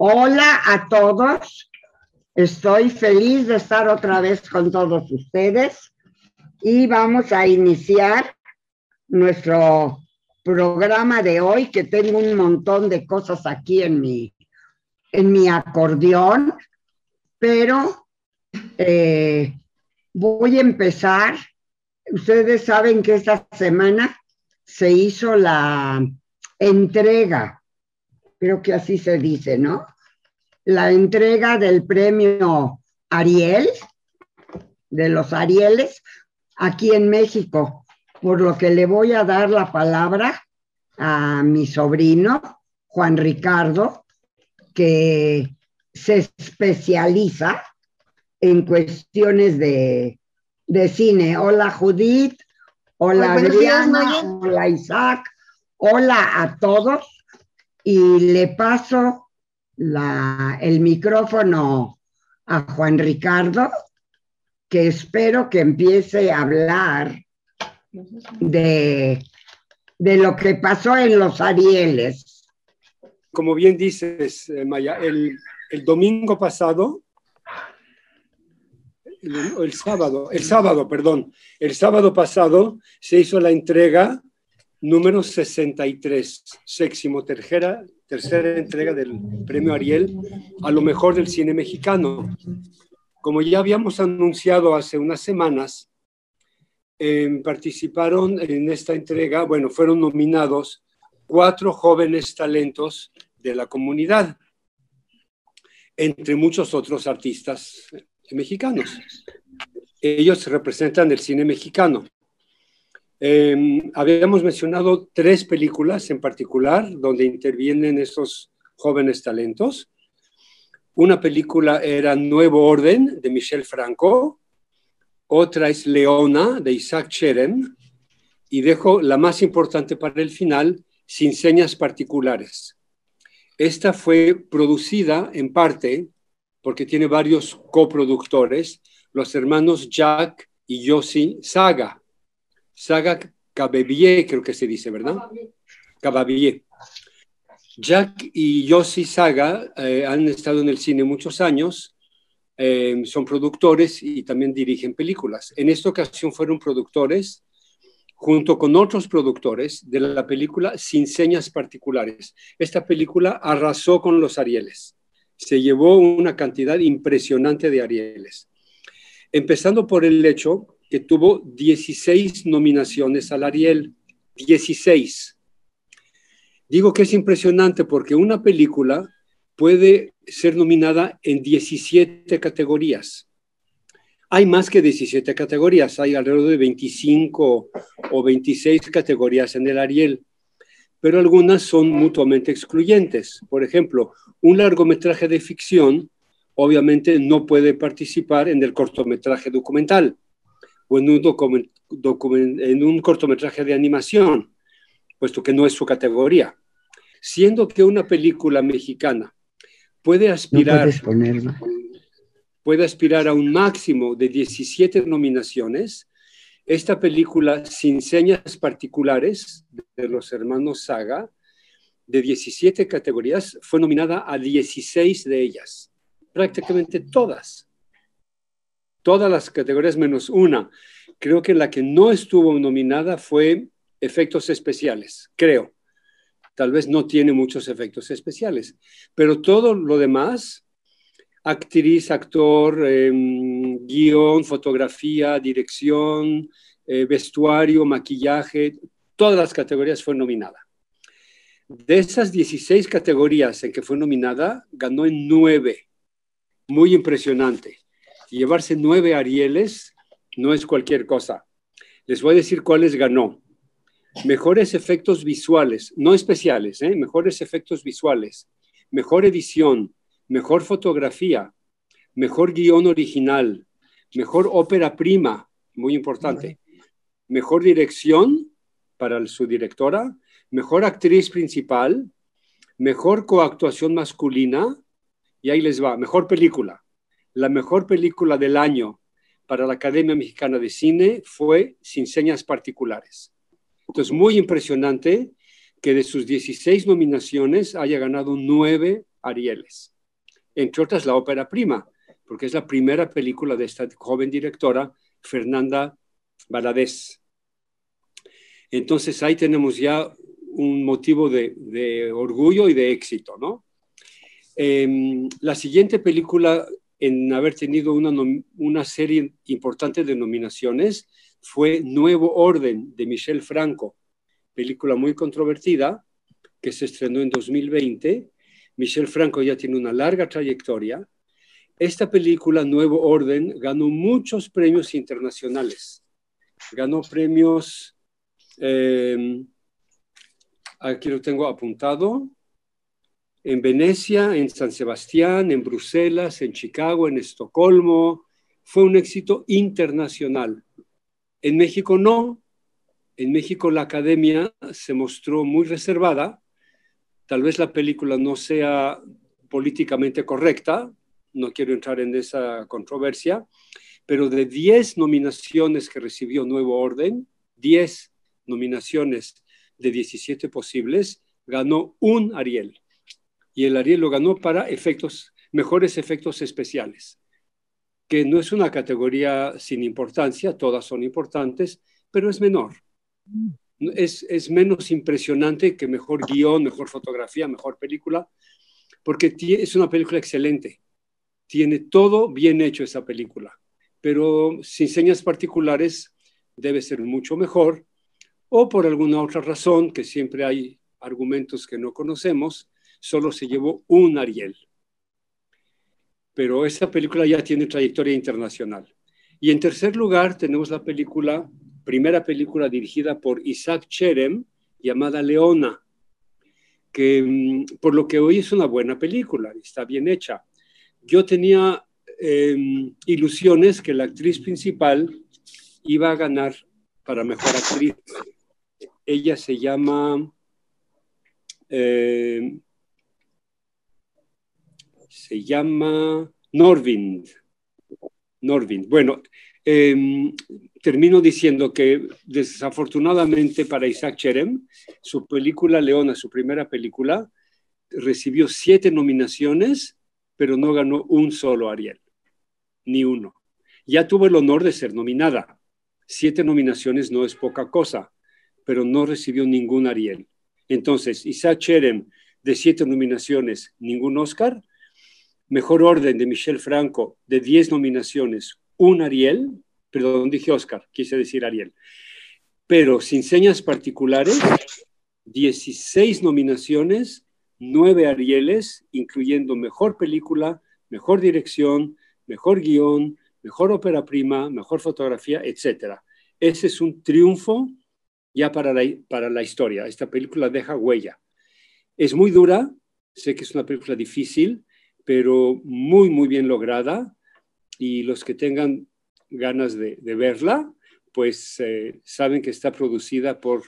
Hola a todos. Estoy feliz de estar otra vez con todos ustedes y vamos a iniciar nuestro programa de hoy, que tengo un montón de cosas aquí en mi, en mi acordeón, pero eh, voy a empezar. Ustedes saben que esta semana se hizo la entrega, creo que así se dice, ¿no? La entrega del premio Ariel, de los Arieles, aquí en México, por lo que le voy a dar la palabra a mi sobrino, Juan Ricardo, que se especializa en cuestiones de, cine. Hola Judith, hola Adriana, hola Isaac, hola a todos y le paso el micrófono a Juan Ricardo, que espero que empiece a hablar de, de lo que pasó en los Arieles. Como bien dices, eh, Maya, el, el domingo pasado el, sábado, el sábado, perdón, el sábado pasado se hizo la entrega número 63, séptimo, tercera, tercera entrega del premio Ariel a lo mejor del cine mexicano. Como ya habíamos anunciado hace unas semanas, em, participaron en esta entrega, bueno, fueron nominados cuatro jóvenes talentos de la comunidad, entre muchos otros artistas mexicanos. Ellos representan el cine mexicano. Em, habíamos mencionado tres películas en particular donde intervienen esos jóvenes talentos. Una película era Nuevo Orden de Michel Franco, otra es Leona de Isaac Cherem y dejo la más importante para el final, Sin señas particulares. Esta fue producida en parte porque tiene varios coproductores, los hermanos Jack y Yossi Saga. Saga Cababier, creo que se dice, ¿verdad? Cababier. Jack y Yossi Saga eh, han estado en el cine muchos años, eh, son productores y también dirigen películas. En esta ocasión fueron productores junto con otros productores de la película Sin Señas Particulares. Esta película arrasó con los Arieles se llevó una cantidad impresionante de Arieles. Empezando por el hecho que tuvo 16 nominaciones al Ariel, 16. Digo que es impresionante porque una película puede ser nominada en 17 categorías. Hay más que 17 categorías, hay alrededor de 25 o 26 categorías en el Ariel pero algunas son mutuamente excluyentes. Por ejemplo, un largometraje de ficción obviamente no puede participar en el cortometraje documental o en un, en un cortometraje de animación, puesto que no es su categoría. Siendo que una película mexicana puede aspirar, puede aspirar a un máximo de 17 nominaciones, esta película, sin señas particulares, de los hermanos Saga, de 17 categorías, fue nominada a 16 de ellas, prácticamente todas. Todas las categorías menos una. Creo que la que no estuvo nominada fue efectos especiales, creo. Tal vez no tiene muchos efectos especiales, pero todo lo demás, actriz, actor, em, guion, fotografía, dirección, eh, vestuario, maquillaje, todas las categorías fue nominada. De esas 16 categorías en que fue nominada, ganó en nueve. Muy impresionante. Llevarse nueve Arieles no es cualquier cosa. Les voy a decir cuáles ganó. Mejores efectos visuales, no especiales, ¿eh? mejores efectos visuales, mejor edición, mejor fotografía, mejor guion original, mejor ópera prima, muy importante, mejor dirección para su directora, mejor actriz principal, mejor coactuación masculina, y ahí les va, mejor película. La mejor película del año para la Academia Mexicana de Cine fue Sin Señas Particulares. Entonces, muy impresionante que de sus 16 nominaciones haya ganado 9 Arieles. Entre otras, la ópera prima, porque es la primera película de esta joven directora, Fernanda Valadez. Entonces ahí tenemos ya un motivo de, orgullo y de éxito, ¿no? Em, la siguiente película en haber tenido una, serie importante de nominaciones fue Nuevo Orden de Michel Franco, película muy controvertida que se estrenó en 2020. Michel Franco ya tiene una larga trayectoria. Esta película, Nuevo Orden, ganó muchos premios internacionales. Ganó premios, em, aquí lo tengo apuntado, en Venecia, en San Sebastián, en Bruselas, en Chicago, en Estocolmo. Fue un éxito internacional. En México no. En México la academia se mostró muy reservada. Tal vez la película no sea políticamente correcta, no quiero entrar en esa controversia, pero de 10 nominaciones que recibió Nuevo Orden, 10 nominaciones de 17 posibles, ganó un Ariel. Y el Ariel lo ganó para mejores efectos especiales que no es una categoría sin importancia, todas son importantes, pero es menor. Es, es menos impresionante que mejor guion, mejor fotografía, mejor película, porque es una película excelente. Tiene todo bien hecho esa película, pero sin señas particulares debe ser mucho mejor, o por alguna otra razón, que siempre hay argumentos que no conocemos, solo se llevó un Ariel pero esta película ya tiene trayectoria internacional. Y en tercer lugar tenemos la película, primera película dirigida por Isaac Cherem, llamada Leona, que mm, por lo que hoy es una buena película, está bien hecha. Yo tenía em, ilusiones que la actriz principal iba a ganar para mejor actriz. Ella se llama... Eh, se llama Norvind. Norvind. Bueno, em, termino diciendo que desafortunadamente para Isaac Cherem, su película Leona, su primera película, recibió siete nominaciones, pero no ganó un solo Ariel, ni uno. Ya tuvo el honor de ser nominada. Siete nominaciones no es poca cosa, pero no recibió ningún Ariel. Entonces, Isaac Cherem, de siete nominaciones, ningún Oscar, Mejor Orden de Michel Franco, de 10 nominaciones, un Ariel, perdón, dije Oscar, quise decir Ariel, pero sin señas particulares, 16 nominaciones, 9 Arieles, incluyendo mejor película, mejor dirección, mejor guion, mejor ópera prima, mejor fotografía, etc. Ese es un triunfo ya para la, para la historia. Esta película deja huella. Es muy dura, sé que es una película difícil, pero muy, muy bien lograda. Y los que tengan ganas de, verla, pues eh, saben que está producida por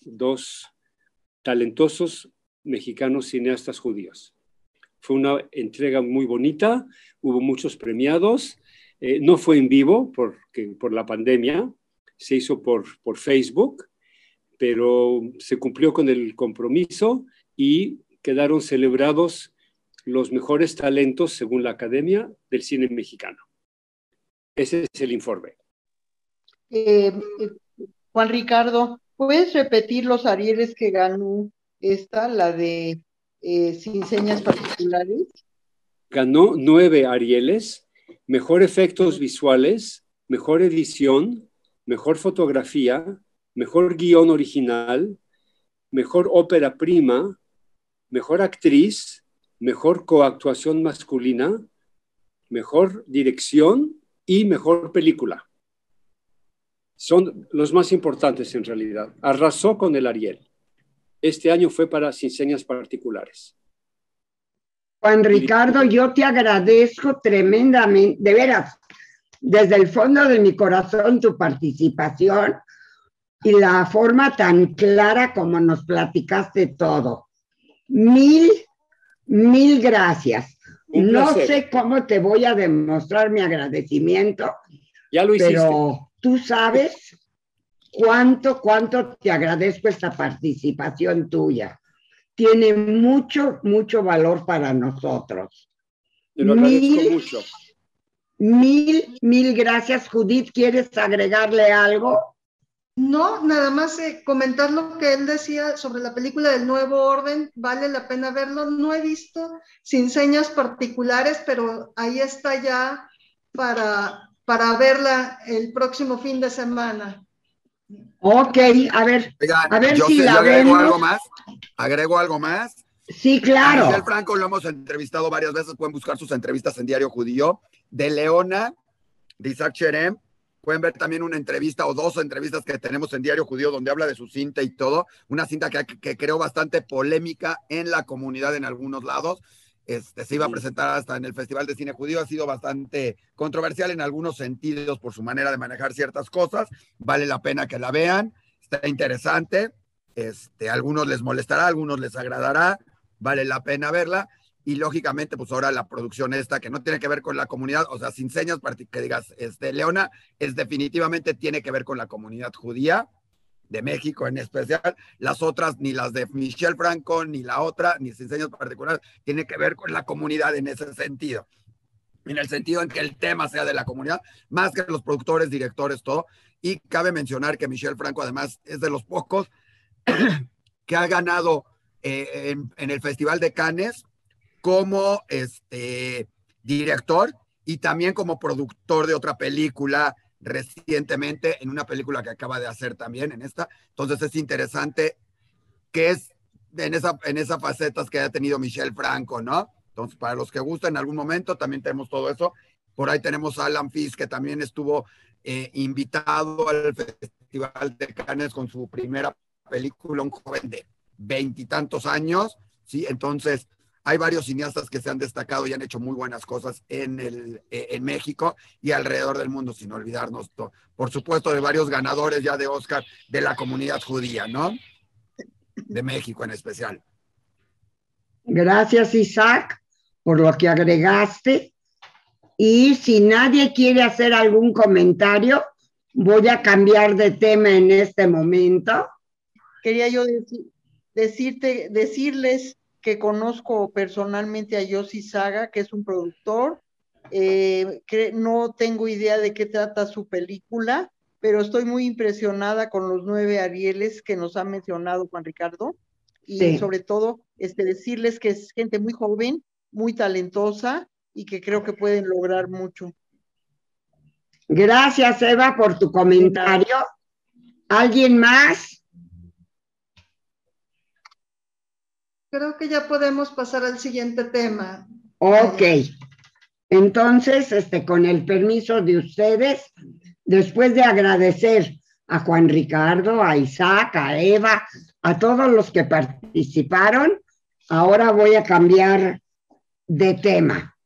dos talentosos mexicanos cineastas judíos. Fue una entrega muy bonita, hubo muchos premiados, eh, no fue en vivo porque, por la pandemia, se hizo por, por Facebook, pero se cumplió con el compromiso y quedaron celebrados los mejores talentos según la Academia del Cine Mexicano. Ese es el informe. Eh, Juan Ricardo, ¿puedes repetir los Arieles que ganó esta, la de eh, sin señas particulares? Ganó nueve Arieles, mejor efectos visuales, mejor edición, mejor fotografía, mejor guion original, mejor ópera prima, mejor actriz, mejor coactuación masculina, mejor dirección y mejor película. Son los más importantes en realidad. Arrasó con el Ariel. Este año fue para Sin Señas Particulares. Juan Ricardo, yo te agradezco tremendamente, de veras, desde el fondo de mi corazón tu participación y la forma tan clara como nos platicaste todo. Mil Mil gracias. no sé cómo te voy a demostrar mi agradecimiento. Ya lo hiciste. Pero tú sabes cuánto, cuánto te agradezco esta participación tuya. tiene mucho, mucho valor para nosotros. Te lo agradezco mucho. Mil, mil gracias, Judith. ¿Quieres agregarle algo? No, nada más eh, comentar lo que él decía sobre la película del Nuevo Orden, vale la pena verlo. No he visto sin señas particulares, pero ahí está ya para, para verla el próximo fin de semana. Ok, a ver, a ver si la agrego algo más. Agrego algo más. Sí, claro. A Franco lo hemos entrevistado varias veces, pueden buscar sus entrevistas en Diario Judío. De Leona, de Isaac Cherem, pueden ver también una entrevista o dos entrevistas que tenemos en Diario Judío donde habla de su cinta y todo. Una cinta que, que creó bastante polémica en la comunidad en algunos lados. Este, se iba a presentar hasta en el Festival de Cine Judío, ha sido bastante controversial en algunos sentidos por su manera de manejar ciertas cosas, vale la pena que la vean, está interesante, este, a algunos les molestará, a algunos les agradará, vale la pena verla, y lógicamente, pues ahora la producción esta, que no tiene que ver con la comunidad, o sea, sin señas que digas, este, Leona, es definitivamente tiene que ver con la comunidad judía, de México en especial, las otras, ni las de Michelle Franco, ni la otra, ni enseños particulares, tiene que ver con la comunidad en ese sentido. En el sentido en que el tema sea de la comunidad, más que los productores, directores, todo. Y cabe mencionar que Michelle Franco además es de los pocos que ha ganado eh, en, el Festival de Cannes como este, director y también como productor de otra película recientemente en una película que acaba de hacer también en esta. Entonces es interesante que es en esa, en esas facetas que haya tenido Michelle Franco, ¿no? Entonces, para los que gustan en algún momento, también tenemos todo eso. Por ahí tenemos a Alan Fisk, que también estuvo eh, invitado al Festival de Cannes con su primera película, un joven de veintitantos años, ¿sí? Entonces, hay varios cineastas que se han destacado y han hecho muy buenas cosas en, el, eh, en México y alrededor del mundo, sin olvidarnos, por supuesto, de varios ganadores ya de Oscar de la comunidad judía, ¿no? De México en especial. Gracias, Isaac, por lo que agregaste. Y si nadie quiere hacer algún comentario, voy a cambiar de tema en este momento. Quería yo decirte, decirles que conozco personalmente a Yossi Saga, que es un productor. Eh, que no tengo idea de qué trata su película, pero estoy muy impresionada con los nueve Arieles que nos ha mencionado Juan Ricardo. Y sobre todo, este, decirles que es gente muy joven, muy talentosa y que creo que pueden lograr mucho. Gracias, Eva, por tu comentario. ¿Alguien más? Creo que ya podemos pasar al siguiente tema. Ok. Entonces, este, con el permiso de ustedes, después de agradecer a Juan Ricardo, a Isaac, a Eva, a todos los que participaron, ahora voy a cambiar de tema.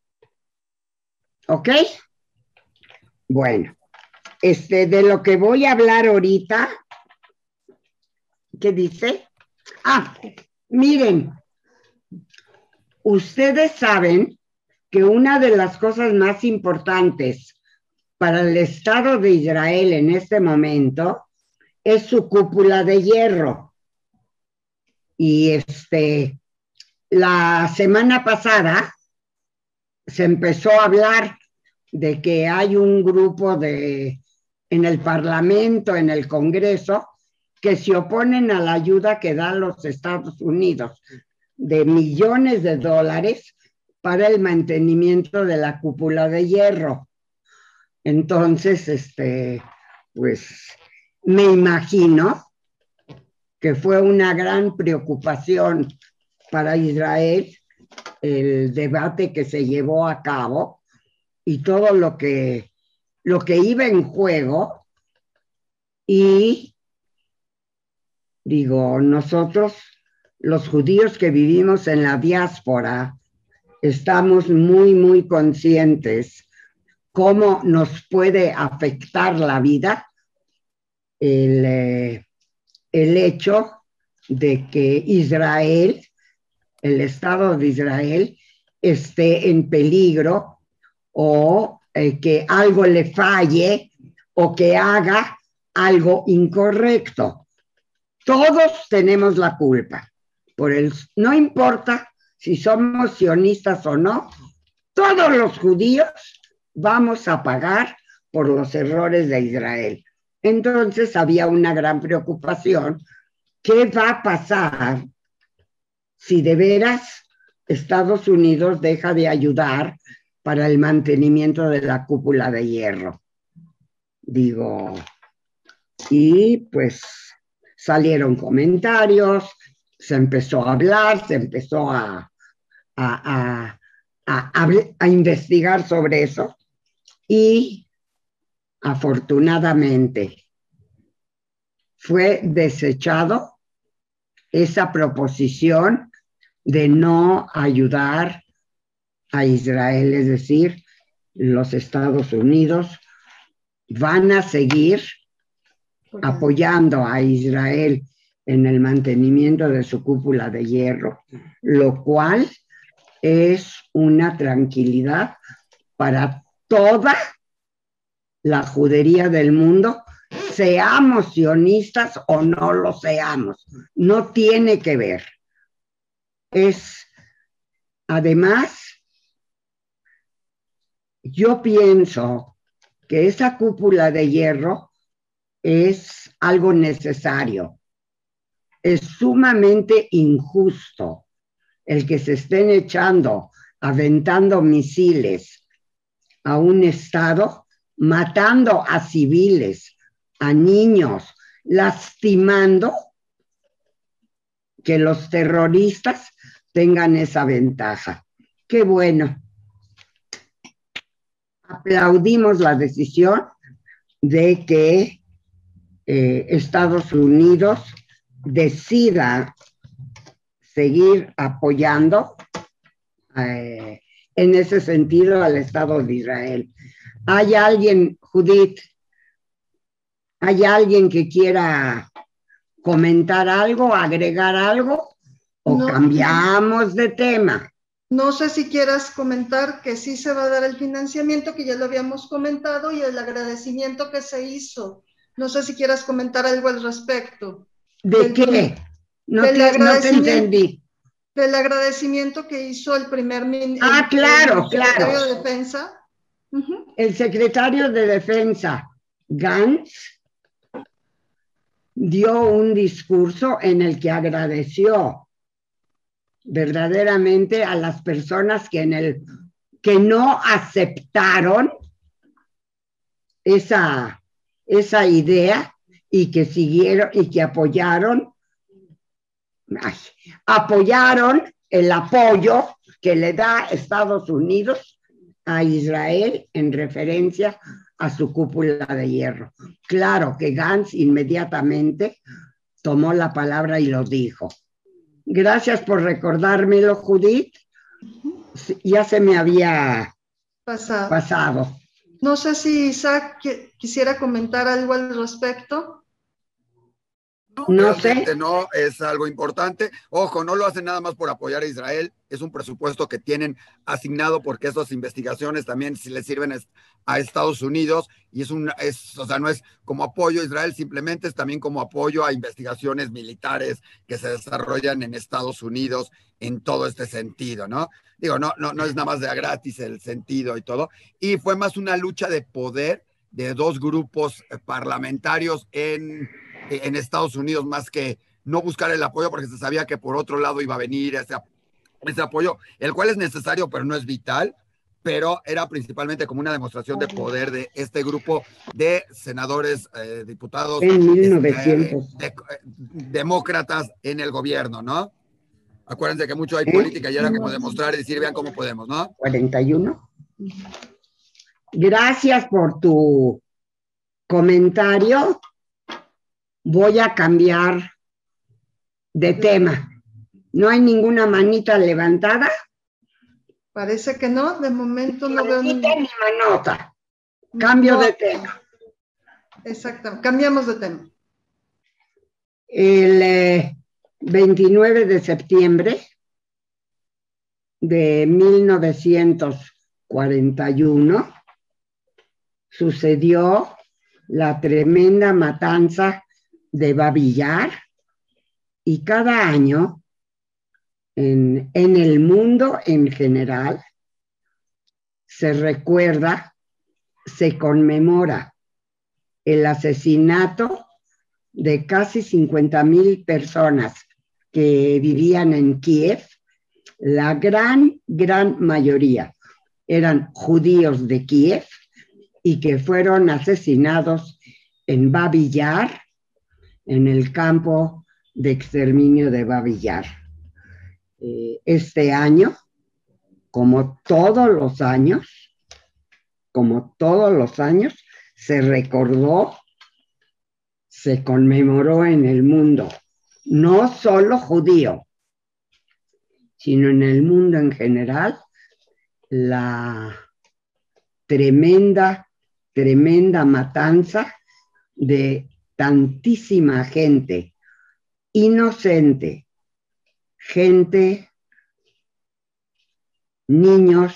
¿Ok? Bueno, este, de lo que voy a hablar ahorita, ¿qué dice? Ah, miren, Ustedes saben que una de las cosas más importantes para el Estado de Israel en este momento es su cúpula de hierro. Y este, la semana pasada se empezó a hablar de que hay un grupo de en el Parlamento, en el Congreso, que se oponen a la ayuda que dan los Estados Unidos de millones de dólares para el mantenimiento de la cúpula de hierro. Entonces, este, pues me imagino que fue una gran preocupación para Israel el debate que se llevó a cabo y todo lo que, lo que iba en juego. Y digo, nosotros los judíos que vivimos en la diáspora estamos muy, muy conscientes cómo nos puede afectar la vida el, eh, el hecho de que Israel, el Estado de Israel, esté en peligro o eh, que algo le falle o que haga algo incorrecto. Todos tenemos la culpa no importa si somos sionistas o no, todos los judíos vamos a pagar por los errores de Israel. Entonces había una gran preocupación. ¿Qué va a pasar si de veras Estados Unidos deja de ayudar para el mantenimiento de la cúpula de hierro? Digo, y pues salieron comentarios, se empezó a hablar, se empezó a, a, a, investigar sobre eso. Y afortunadamente fue desechado esa proposición de no ayudar a Israel, es decir, los Estados Unidos van a seguir apoyando a Israel en el mantenimiento de su cúpula de hierro, lo cual es una tranquilidad para toda la judería del mundo, seamos sionistas o no lo seamos, no tiene que ver. Es, además, yo pienso que esa cúpula de hierro es algo necesario. Es sumamente injusto el que se estén echando, aventando misiles a un Estado, matando a civiles, a niños, lastimando que los terroristas tengan esa ventaja. Qué bueno. Aplaudimos la decisión de que eh, Estados Unidos decida seguir apoyando eh, en ese sentido al Estado de Israel. ¿Hay alguien, Judith, hay alguien que quiera comentar algo, agregar algo o cambiamos de tema? No sé si quieras comentar que sí se va a dar el financiamiento, que ya lo habíamos comentado, y el agradecimiento que se hizo. No sé si quieras comentar algo al respecto. ¿De qué? No, te, entendí. Del agradecimiento que hizo el primer ministro. Ah, claro, claro. Secretario de Defensa. El secretario de Defensa, Gantz, dio un discurso en el que agradeció verdaderamente a las personas que en el que no aceptaron esa, esa idea y que siguieron y que apoyaron apoyaron el apoyo que le da Estados Unidos a Israel en referencia a su cúpula de hierro. Claro que Gantz inmediatamente tomó la palabra y lo dijo. Gracias por recordármelo, Judith. Ya se me había pasado. No sé si Isaac quisiera comentar algo al respecto. No sé. No, es algo importante. Ojo, no lo hacen nada más por apoyar a Israel. Es un presupuesto que tienen asignado porque esas investigaciones también si le sirven a Estados Unidos y es un, es, o sea, no es como apoyo a Israel, simplemente es también como apoyo a investigaciones militares que se desarrollan en Estados Unidos en todo este sentido, ¿no? Digo, no, no, no es nada más de a gratis el sentido y todo. Y fue más una lucha de poder de dos grupos eh, parlamentarios en en Estados Unidos más que no buscar el apoyo porque se sabía que por otro lado iba a venir ese, ese apoyo, el cual es necesario pero no es vital, pero era principalmente como una demostración de poder de este grupo de senadores, eh, diputados, este, eh, demócratas en el gobierno, ¿no? Acuérdense que mucho hay política y era como demostrar y decir, vean cómo podemos, ¿no? 41. Gracias por tu comentario voy a cambiar de tema. ¿No hay ninguna manita levantada? Parece que no, de momento no veo ni manota. Cambio de tema. Exacto, cambiamos de tema. El 29 eh, de septiembre de 1941 sucedió la tremenda matanza de Babillar y cada año en, en el mundo en general se recuerda, se conmemora el asesinato de casi 50 mil personas que vivían en Kiev, la gran, gran mayoría eran judíos de Kiev y que fueron asesinados en Babillar, en el campo de exterminio de Babillar. Eh, este año, como todos los años, como todos los años, se recordó, se conmemoró en el mundo, no solo judío, sino en el mundo en general, la tremenda, tremenda matanza de tantísima gente inocente, gente, niños,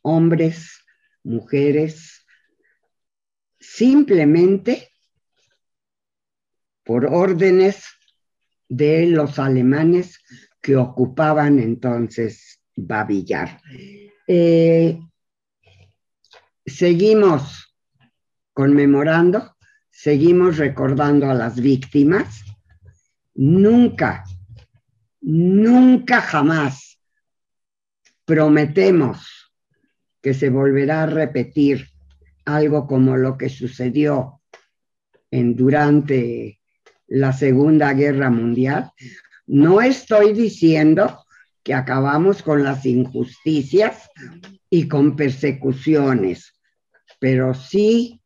hombres, mujeres, simplemente por órdenes de los alemanes que ocupaban entonces Babillar. Eh, seguimos conmemorando, seguimos recordando a las víctimas. Nunca, nunca jamás prometemos que se volverá a repetir algo como lo que sucedió en, durante la Segunda Guerra Mundial. No estoy diciendo que acabamos con las injusticias y con persecuciones, pero sí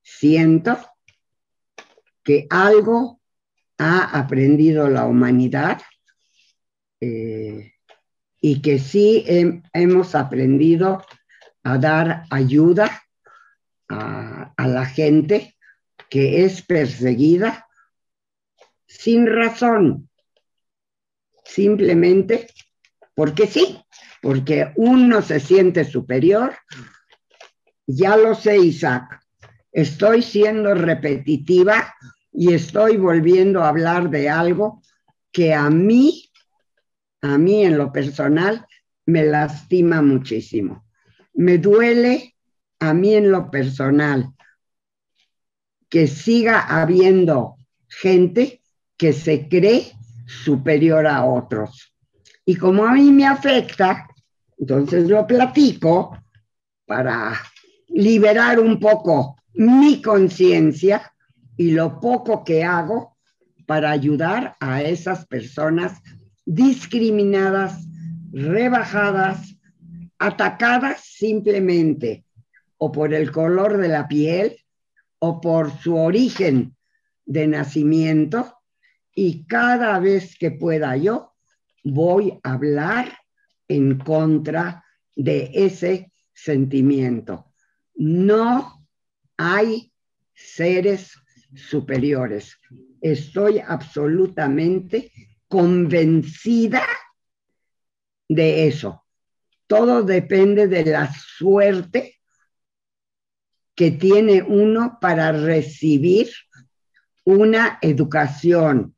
siento que algo ha aprendido la humanidad eh, y que sí hemos aprendido a dar ayuda a, a la gente que es perseguida sin razón, simplemente porque sí, porque uno se siente superior. Ya lo sé, Isaac, estoy siendo repetitiva y estoy volviendo a hablar de algo que a mí, a mí en lo personal, me lastima muchísimo. Me duele a mí en lo personal que siga habiendo gente que se cree superior a otros. Y como a mí me afecta, entonces lo platico para liberar un poco mi conciencia y lo poco que hago para ayudar a esas personas discriminadas, rebajadas, atacadas simplemente o por el color de la piel o por su origen de nacimiento y cada vez que pueda yo voy a hablar en contra de ese sentimiento. No hay seres superiores. Estoy absolutamente convencida de eso. Todo depende de la suerte que tiene uno para recibir una educación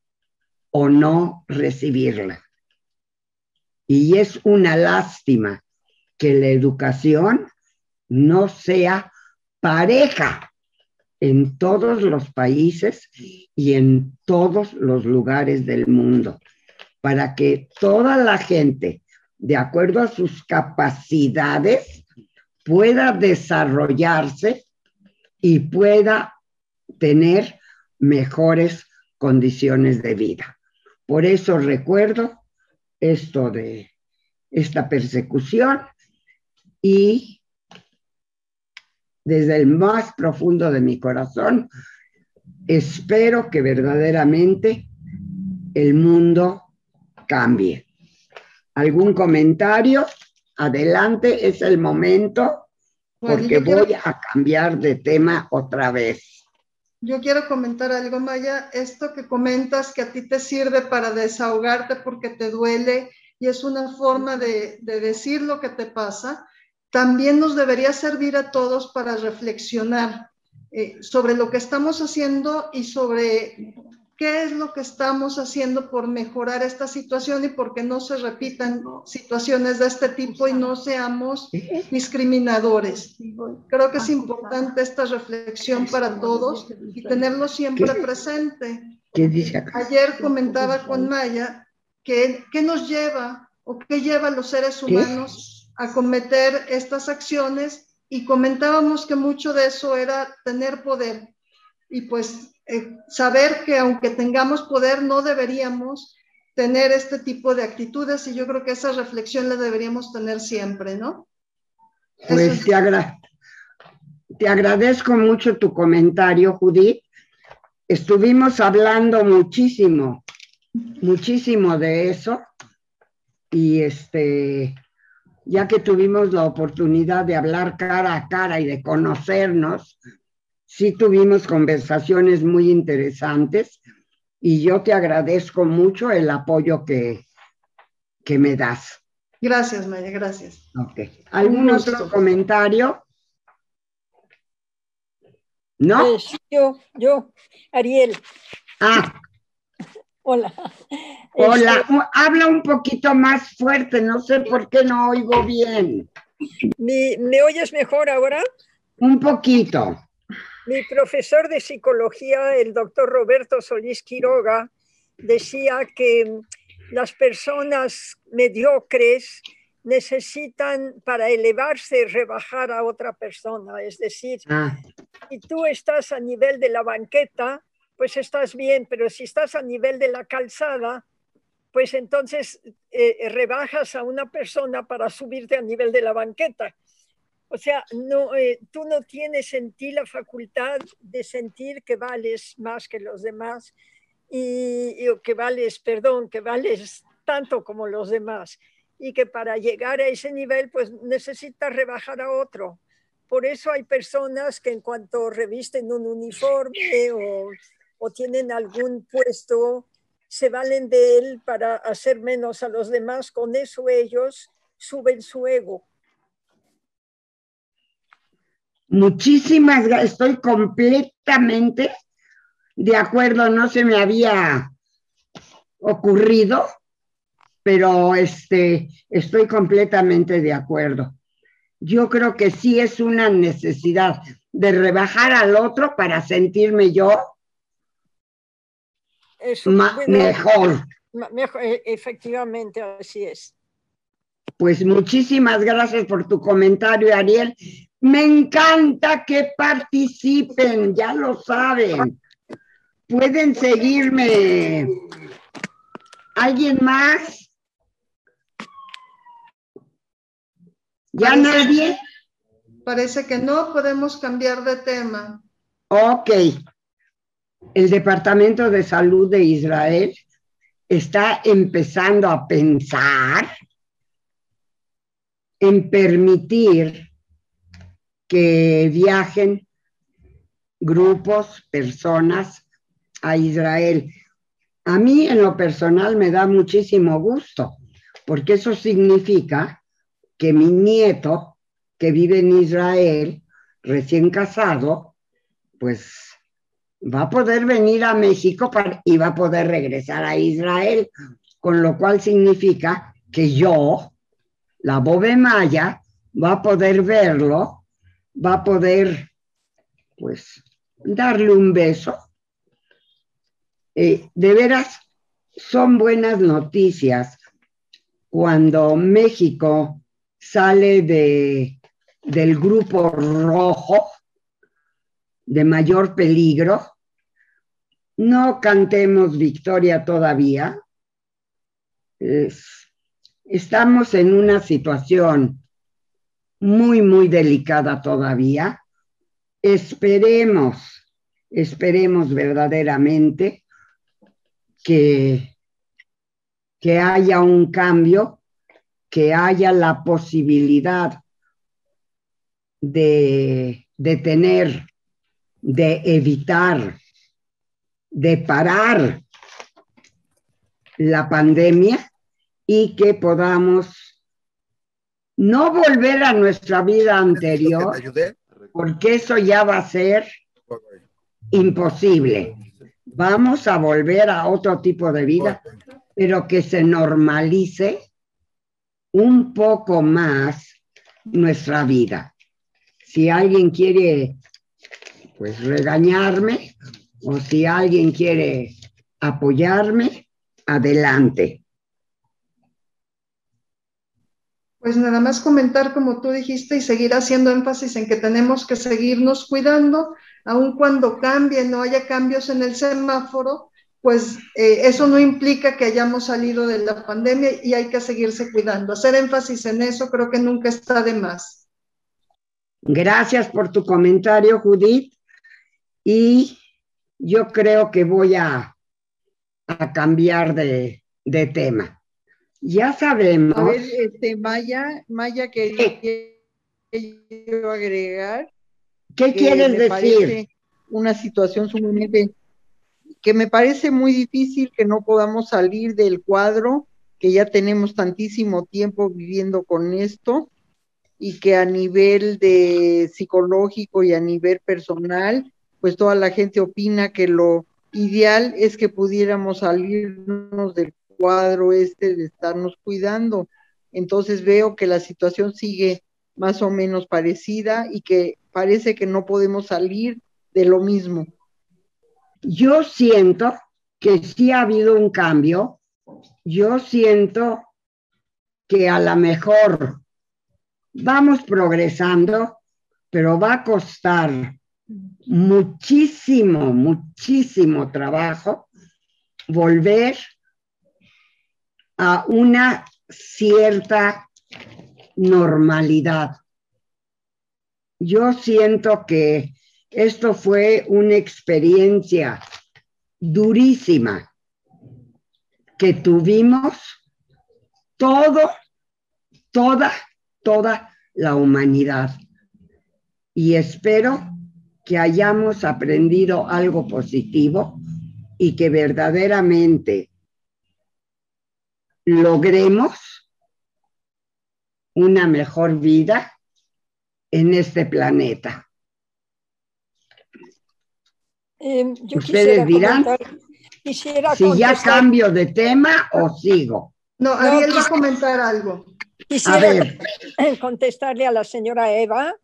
o no recibirla. Y es una lástima que la educación no sea pareja en todos los países y en todos los lugares del mundo, para que toda la gente, de acuerdo a sus capacidades, pueda desarrollarse y pueda tener mejores condiciones de vida. Por eso recuerdo esto de esta persecución y desde el más profundo de mi corazón espero que verdaderamente el mundo cambie. ¿Algún comentario? Adelante, es el momento porque voy a cambiar de tema otra vez. Yo quiero comentar algo, Maya. Esto que comentas que a ti te sirve para desahogarte porque te duele y es una forma de, decir lo que te pasa, también nos debería servir a todos para reflexionar eh, sobre lo que estamos haciendo y sobre qué es lo que estamos haciendo por mejorar esta situación y por que no se repitan situaciones de este tipo y no seamos discriminadores. Creo que es importante esta reflexión para todos y tenerlo siempre presente. Ayer comentaba con Maya que qué nos lleva o qué lleva a los seres humanos a cometer estas acciones y comentábamos que mucho de eso era tener poder. Y pues eh, saber que aunque tengamos poder, no deberíamos tener este tipo de actitudes y yo creo que esa reflexión la deberíamos tener siempre, ¿no? Pues te, te agradezco mucho tu comentario, Judith. Estuvimos hablando muchísimo, muchísimo de eso y este, ya que tuvimos la oportunidad de hablar cara a cara y de conocernos, sí tuvimos conversaciones muy interesantes y yo te agradezco mucho el apoyo que, que me das. Gracias, Maya, gracias. ¿Algún otro comentario? ¿No? Eh, yo, yo, Ariel. Ah. Hola. Hola, este, habla un poquito más fuerte, no sé por qué no oigo bien. ¿Me, ¿Me oyes mejor ahora? Un poquito. Mi profesor de psicología, el doctor Roberto Solís Quiroga, decía que las personas mediocres necesitan para elevarse rebajar a otra persona. Es decir, ah. si tú estás a nivel de la banqueta, pues estás bien, pero si estás a nivel de la calzada, pues entonces eh, rebajas a una persona para subirte a nivel de la banqueta. O sea, no, eh, tú no tienes en ti la facultad de sentir que vales más que los demás y, que vales, perdón, que vales tanto como los demás y que para llegar a ese nivel pues necesitas rebajar a otro. Por eso hay personas que en cuanto revisten un uniforme o, o tienen algún puesto, se valen de él para hacer menos a los demás. Con eso ellos suben su ego Muchísimas gracias, estoy completamente de acuerdo, no se me había ocurrido, pero este, estoy completamente de acuerdo. Yo creo que sí es una necesidad de rebajar al otro para sentirme yo mejor. mejor. E, efectivamente, así es. Pues muchísimas gracias por tu comentario, Ariel. Me encanta que participen, ya lo saben. Pueden seguirme. ¿Alguien más? ¿Ya nadie? Parece que no, podemos cambiar de tema. Ok. El Departamento de Salud de Israel está empezando a pensar en permitir que viajen grupos, personas a Israel. A mí en lo personal me da muchísimo gusto, porque eso significa que mi nieto, que vive en Israel, recién casado, pues va a poder venir a México y va a poder regresar a Israel, con lo cual significa que yo, la Bobe Maya, va a poder verlo va a poder, pues, darle un beso. Eh, de veras, son buenas noticias cuando México sale de, del grupo rojo de mayor peligro. No cantemos victoria todavía. estamos en una situación muy, muy delicada todavía. Esperemos, esperemos verdaderamente que, que haya un cambio, que haya la posibilidad de detener, de evitar, de parar la pandemia y que podamos no volver a nuestra vida anterior, porque eso ya va a ser imposible. Vamos a volver a otro tipo de vida, pero que se normalice un poco más nuestra vida. Si alguien quiere, pues, regañarme o si alguien quiere apoyarme, adelante. Pues nada más comentar como tú dijiste y seguir haciendo énfasis en que tenemos que seguirnos cuidando, aun cuando cambie, no haya cambios en el semáforo, pues eh, eso no implica que hayamos salido de la pandemia y hay que seguirse cuidando. Hacer énfasis en eso creo que nunca está de más. Gracias por tu comentario, Judith. Y yo creo que voy a, a cambiar de, de tema. Ya sabemos. A ver, este, Maya, Maya quería yo agregar. ¿Qué que quieres me decir? Una situación sumamente que me parece muy difícil que no podamos salir del cuadro, que ya tenemos tantísimo tiempo viviendo con esto y que a nivel de psicológico y a nivel personal, pues toda la gente opina que lo ideal es que pudiéramos salirnos del cuadro este de estarnos cuidando. Entonces veo que la situación sigue más o menos parecida y que parece que no podemos salir de lo mismo. Yo siento que sí ha habido un cambio. Yo siento que a lo mejor vamos progresando, pero va a costar muchísimo, muchísimo trabajo volver a una cierta normalidad. Yo siento que esto fue una experiencia durísima que tuvimos todo, toda, toda la humanidad. Y espero que hayamos aprendido algo positivo y que verdaderamente logremos una mejor vida en este planeta. Eh, yo Ustedes quisiera dirán comentar- quisiera Si ya cambio de tema o sigo. No, Ariel va a comentar algo. quisiera A ver, contestarle a la señora Eva.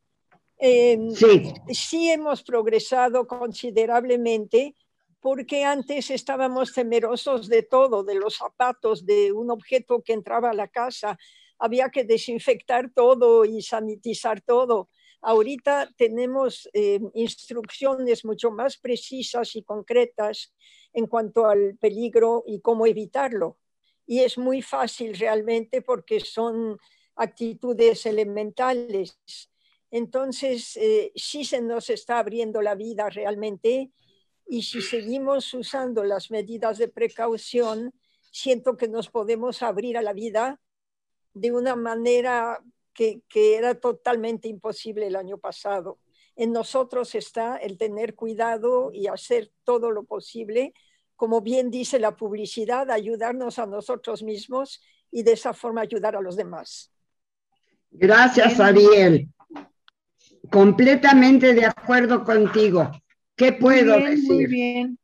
Eh, sí, sí hemos progresado considerablemente porque antes estábamos temerosos de todo, de los zapatos, de un objeto que entraba a la casa. Había que desinfectar todo y sanitizar todo. Ahorita tenemos eh, instrucciones mucho más precisas y concretas en cuanto al peligro y cómo evitarlo. Y es muy fácil realmente porque son actitudes elementales. Entonces, eh, sí se nos está abriendo la vida realmente y si seguimos usando las medidas de precaución, siento que nos podemos abrir a la vida de una manera que, que era totalmente imposible el año pasado. En nosotros está el tener cuidado y hacer todo lo posible, como bien dice la publicidad, ayudarnos a nosotros mismos y de esa forma ayudar a los demás. gracias Ariel. Completamente de acuerdo contigo. ¿Qué puedo muy bien, decir? Muy bien.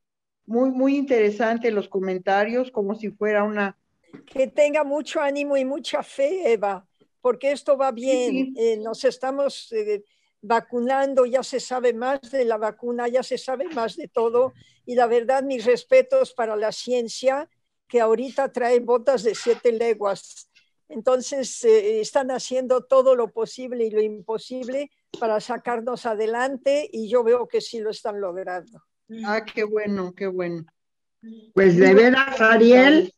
Muy, muy interesante los comentarios, como si fuera una... Que tenga mucho ánimo y mucha fe, Eva, porque esto va bien. sí. Eh, nos estamos eh, vacunando, ya se sabe más de la vacuna, ya se sabe más de todo. Y la verdad, mis respetos para la ciencia, que ahorita trae botas de siete leguas. Entonces, eh, están haciendo todo lo posible y lo imposible para sacarnos adelante y yo veo que sí lo están logrando. Ah, qué bueno, qué bueno. Pues de veras, Ariel,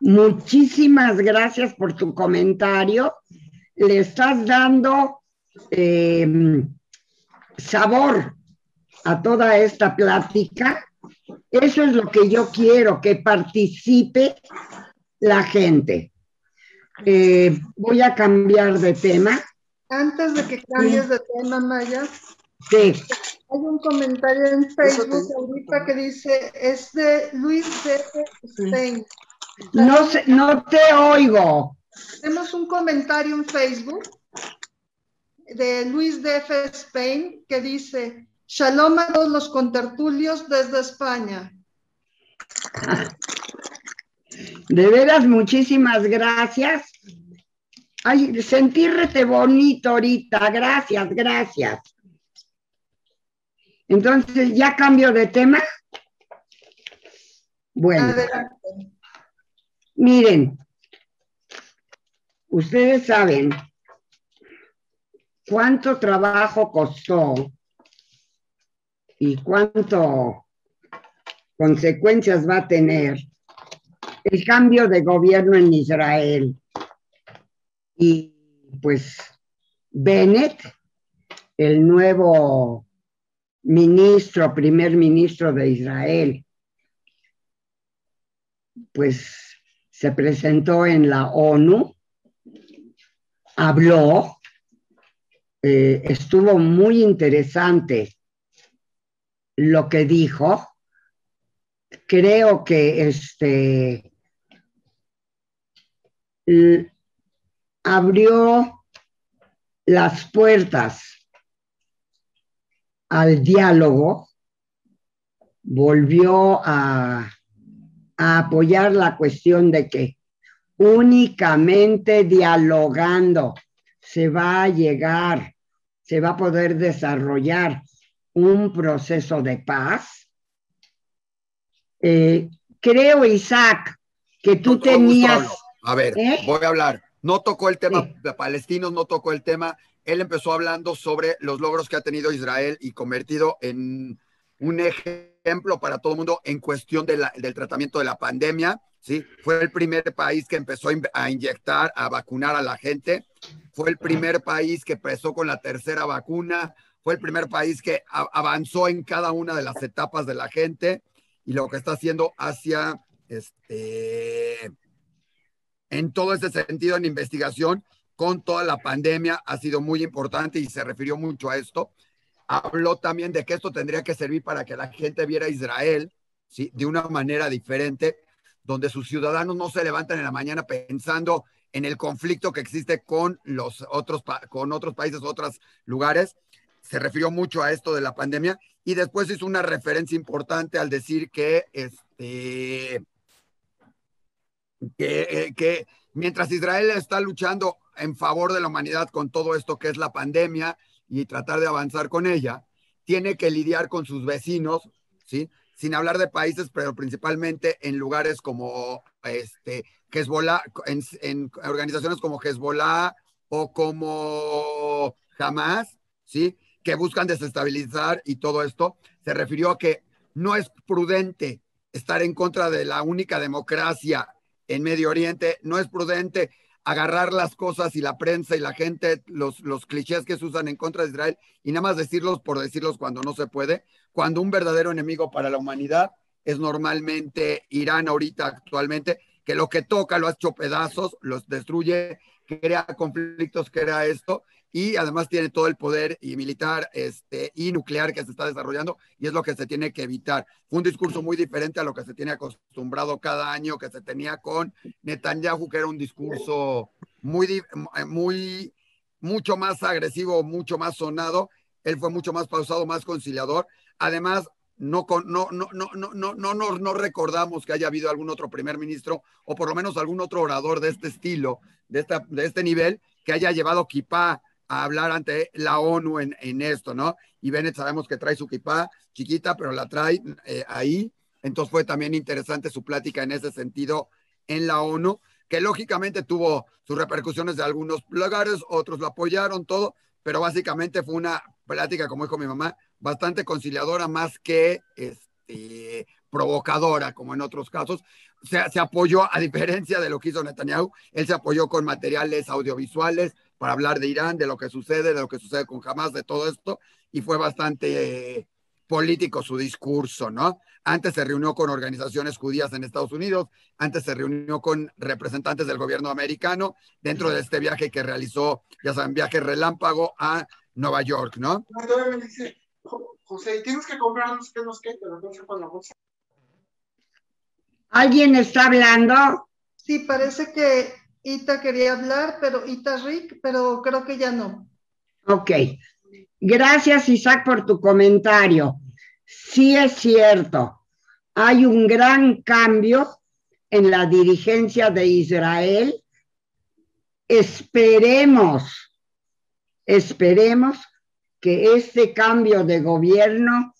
muchísimas gracias por tu comentario. Le estás dando eh, sabor a toda esta plática. Eso es lo que yo quiero, que participe la gente. Eh, voy a cambiar de tema. Antes de que cambies de tema, Maya, Sí, hay un comentario en Facebook ahorita que dice, es de Luis de Spain. no, sé- no te oigo. Tenemos un comentario en Facebook de Luis D.F. Spain que dice, Shalom a todos los contertulios desde España. De veras, muchísimas gracias. Ay, sentirte bonito ahorita. Gracias, gracias. Entonces, ¿ya cambio de tema? Bueno, miren, ustedes saben cuánto trabajo costó y cuánto consecuencias va a tener el cambio de gobierno en Israel. Y pues Bennett, el nuevo ministro, primer ministro de Israel, pues se presentó en la ONU, habló, eh, estuvo muy interesante lo que dijo. Creo que este abrió las puertas al diálogo, volvió a, a apoyar la cuestión de que únicamente dialogando se va a llegar, se va a poder desarrollar un proceso de paz. Eh, creo, Isaac, que tú tenías... A ver, ¿Eh? voy a hablar. No tocó el tema de palestinos, no tocó el tema. Él empezó hablando sobre los logros que ha tenido Israel y convertido en un ejemplo para todo el mundo en cuestión del tratamiento de la pandemia. ¿sí? Fue el primer país que empezó a inyectar, a vacunar a la gente. Fue el primer país que empezó con la tercera vacuna fue el primer país que avanzó en cada una de las etapas de la gente y lo que está haciendo hacia, este, en todo ese sentido en investigación con toda la pandemia ha sido muy importante y se refirió mucho a esto. Habló también de que esto tendría que servir para que la gente viera a Israel ¿sí? de una manera diferente, donde sus ciudadanos no se levantan en la mañana pensando en el conflicto que existe con los otros, con otros países, otros lugares, se refirió mucho a esto de la pandemia y después hizo una referencia importante al decir que, este, que, eh, que mientras Israel está luchando en favor de la humanidad con todo esto que es la pandemia y tratar de avanzar con ella, tiene que lidiar con sus vecinos, ¿sí? Sin hablar de países, pero principalmente en lugares como este, Hezbollah, en, en organizaciones como Hezbollah o como Hamas, ¿sí? que buscan desestabilizar y todo esto, se refirió a que no es prudente estar en contra de la única democracia en Medio Oriente, no es prudente agarrar las cosas y la prensa y la gente, los, los clichés que se usan en contra de Israel y nada más decirlos por decirlos cuando no se puede, cuando un verdadero enemigo para la humanidad es normalmente Irán ahorita actualmente, que lo que toca lo ha hecho pedazos, los destruye, crea conflictos, crea esto, y además tiene todo el poder y militar este, y nuclear que se está desarrollando y es lo que se tiene que evitar. Fue un discurso muy diferente a lo que se tiene acostumbrado cada año que se tenía con Netanyahu, que era un discurso muy, eh, muy, mucho más agresivo, mucho más sonado. Él fue mucho más pausado, más conciliador. Además, no, no, no, no, no, no, no, recordamos que haya habido algún otro primer ministro o por lo menos algún otro orador de este estilo, de, esta, de este nivel, que haya llevado kipá, a hablar ante la ONU en, en esto, ¿no? Y Bennett sabemos que trae su kipá chiquita, pero la trae eh, ahí. Entonces fue también interesante su plática en ese sentido en la ONU, que lógicamente tuvo sus repercusiones de algunos lugares, otros lo apoyaron, todo, pero básicamente fue una plática, como dijo mi mamá, bastante conciliadora más que este, provocadora, como en otros casos. Se, se apoyó, a diferencia de lo que hizo Netanyahu, él se apoyó con materiales audiovisuales, para hablar de Irán, de lo que sucede, de lo que sucede con Hamas, de todo esto, y fue bastante eh, político su discurso, ¿no? Antes se reunió con organizaciones judías en Estados Unidos, antes se reunió con representantes del gobierno americano dentro de este viaje que realizó, ya saben, viaje relámpago a Nueva York, ¿no? me dice, José, tienes que comprarnos que nos quede, pero no con la bolsa. ¿Alguien está hablando? Sí, parece que Ita quería hablar, pero Ita Rick, pero creo que ya no. Ok. Gracias, Isaac, por tu comentario. Sí es cierto. hay un gran cambio en la dirigencia de Israel. Esperemos, esperemos que este cambio de gobierno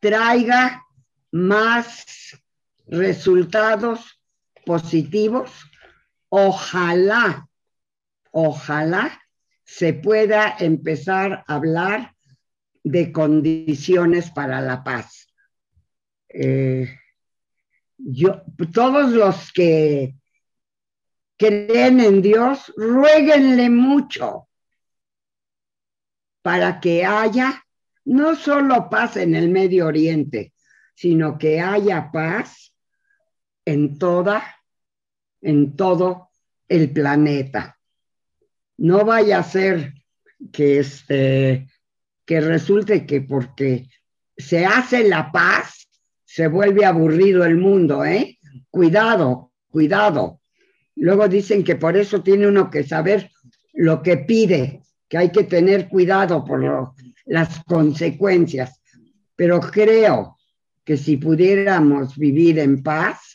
traiga más resultados positivos. Ojalá, ojalá se pueda empezar a hablar de condiciones para la paz. Eh, yo, todos los que creen en Dios, ruéguenle mucho para que haya no solo paz en el Medio Oriente, sino que haya paz en toda, en todo el planeta. No vaya a ser que este, que resulte que porque se hace la paz, se vuelve aburrido el mundo, ¿eh? Cuidado, cuidado. Luego dicen que por eso tiene uno que saber lo que pide, que hay que tener cuidado por las consecuencias. Pero creo que si pudiéramos vivir en paz,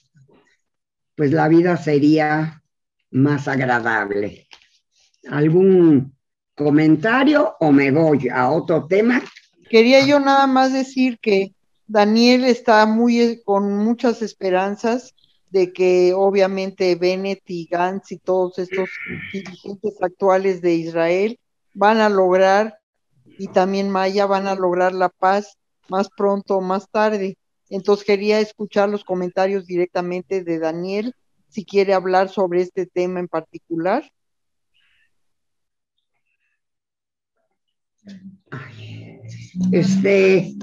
pues la vida sería más agradable. ¿Algún comentario o me voy a otro tema? Quería yo nada más decir que Daniel está muy eh, con muchas esperanzas de que obviamente Bennett y Gantz y todos estos dirigentes actuales de Israel van a lograr y también Maya van a lograr la paz más pronto o más tarde. Entonces quería escuchar los comentarios directamente de Daniel, si quiere hablar sobre este tema en particular. Este,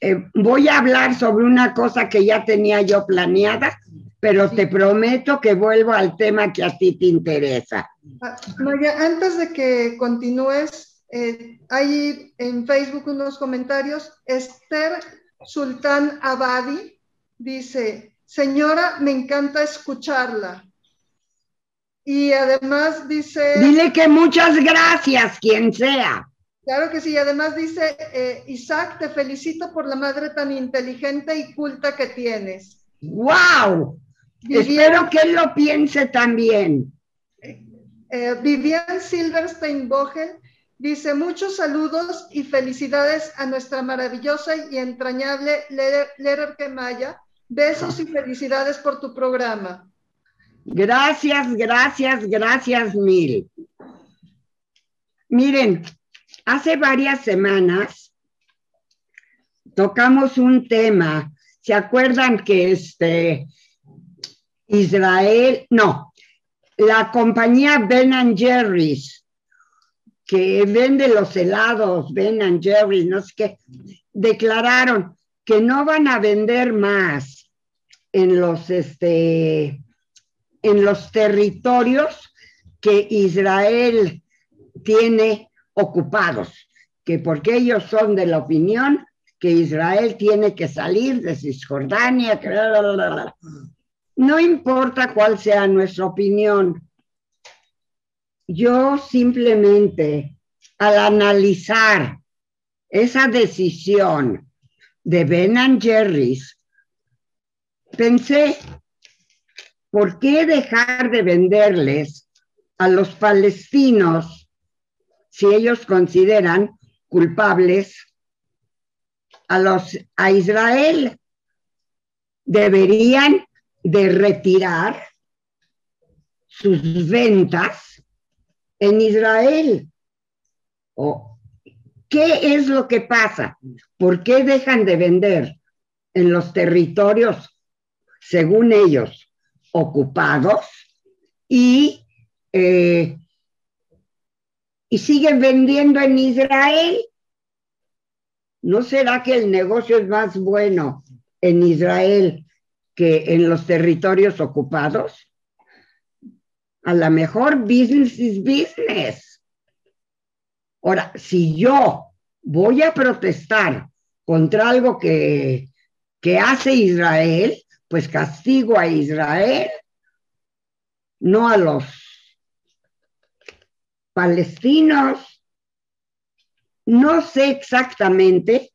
eh, voy a hablar sobre una cosa que ya tenía yo planeada, pero te prometo que vuelvo al tema que a ti te interesa. Ah, Maya, antes de que continúes, eh, hay en Facebook unos comentarios. Esther Sultán Abadi dice, señora, me encanta escucharla. Y además dice... Dile que muchas gracias, quien sea. Claro que sí, además dice, eh, Isaac, te felicito por la madre tan inteligente y culta que tienes. ¡Wow! Espero que él lo piense también. Eh, Vivian Silverstein Bogen dice, muchos saludos y felicidades a nuestra maravillosa y entrañable Lerer Maya. Besos y felicidades por tu programa. Gracias, gracias, gracias mil. Miren, Hace varias semanas tocamos un tema. ¿Se acuerdan que este Israel, no, la compañía Ben Jerry's, que vende los helados, Ben Jerry's, no sé qué, declararon que no van a vender más en los, este, en los territorios que Israel tiene ocupados, que porque ellos son de la opinión que Israel tiene que salir de Cisjordania, no importa cuál sea nuestra opinión. Yo simplemente al analizar esa decisión de Ben Jerry's, pensé, ¿por qué dejar de venderles a los palestinos si ellos consideran culpables a los a Israel deberían de retirar sus ventas en Israel. ¿O qué es lo que pasa? ¿Por qué dejan de vender en los territorios, según ellos, ocupados y eh, y siguen vendiendo en Israel. ¿No será que el negocio es más bueno en Israel que en los territorios ocupados? A lo mejor business is business. Ahora, si yo voy a protestar contra algo que, que hace Israel, pues castigo a Israel, no a los palestinos. No sé exactamente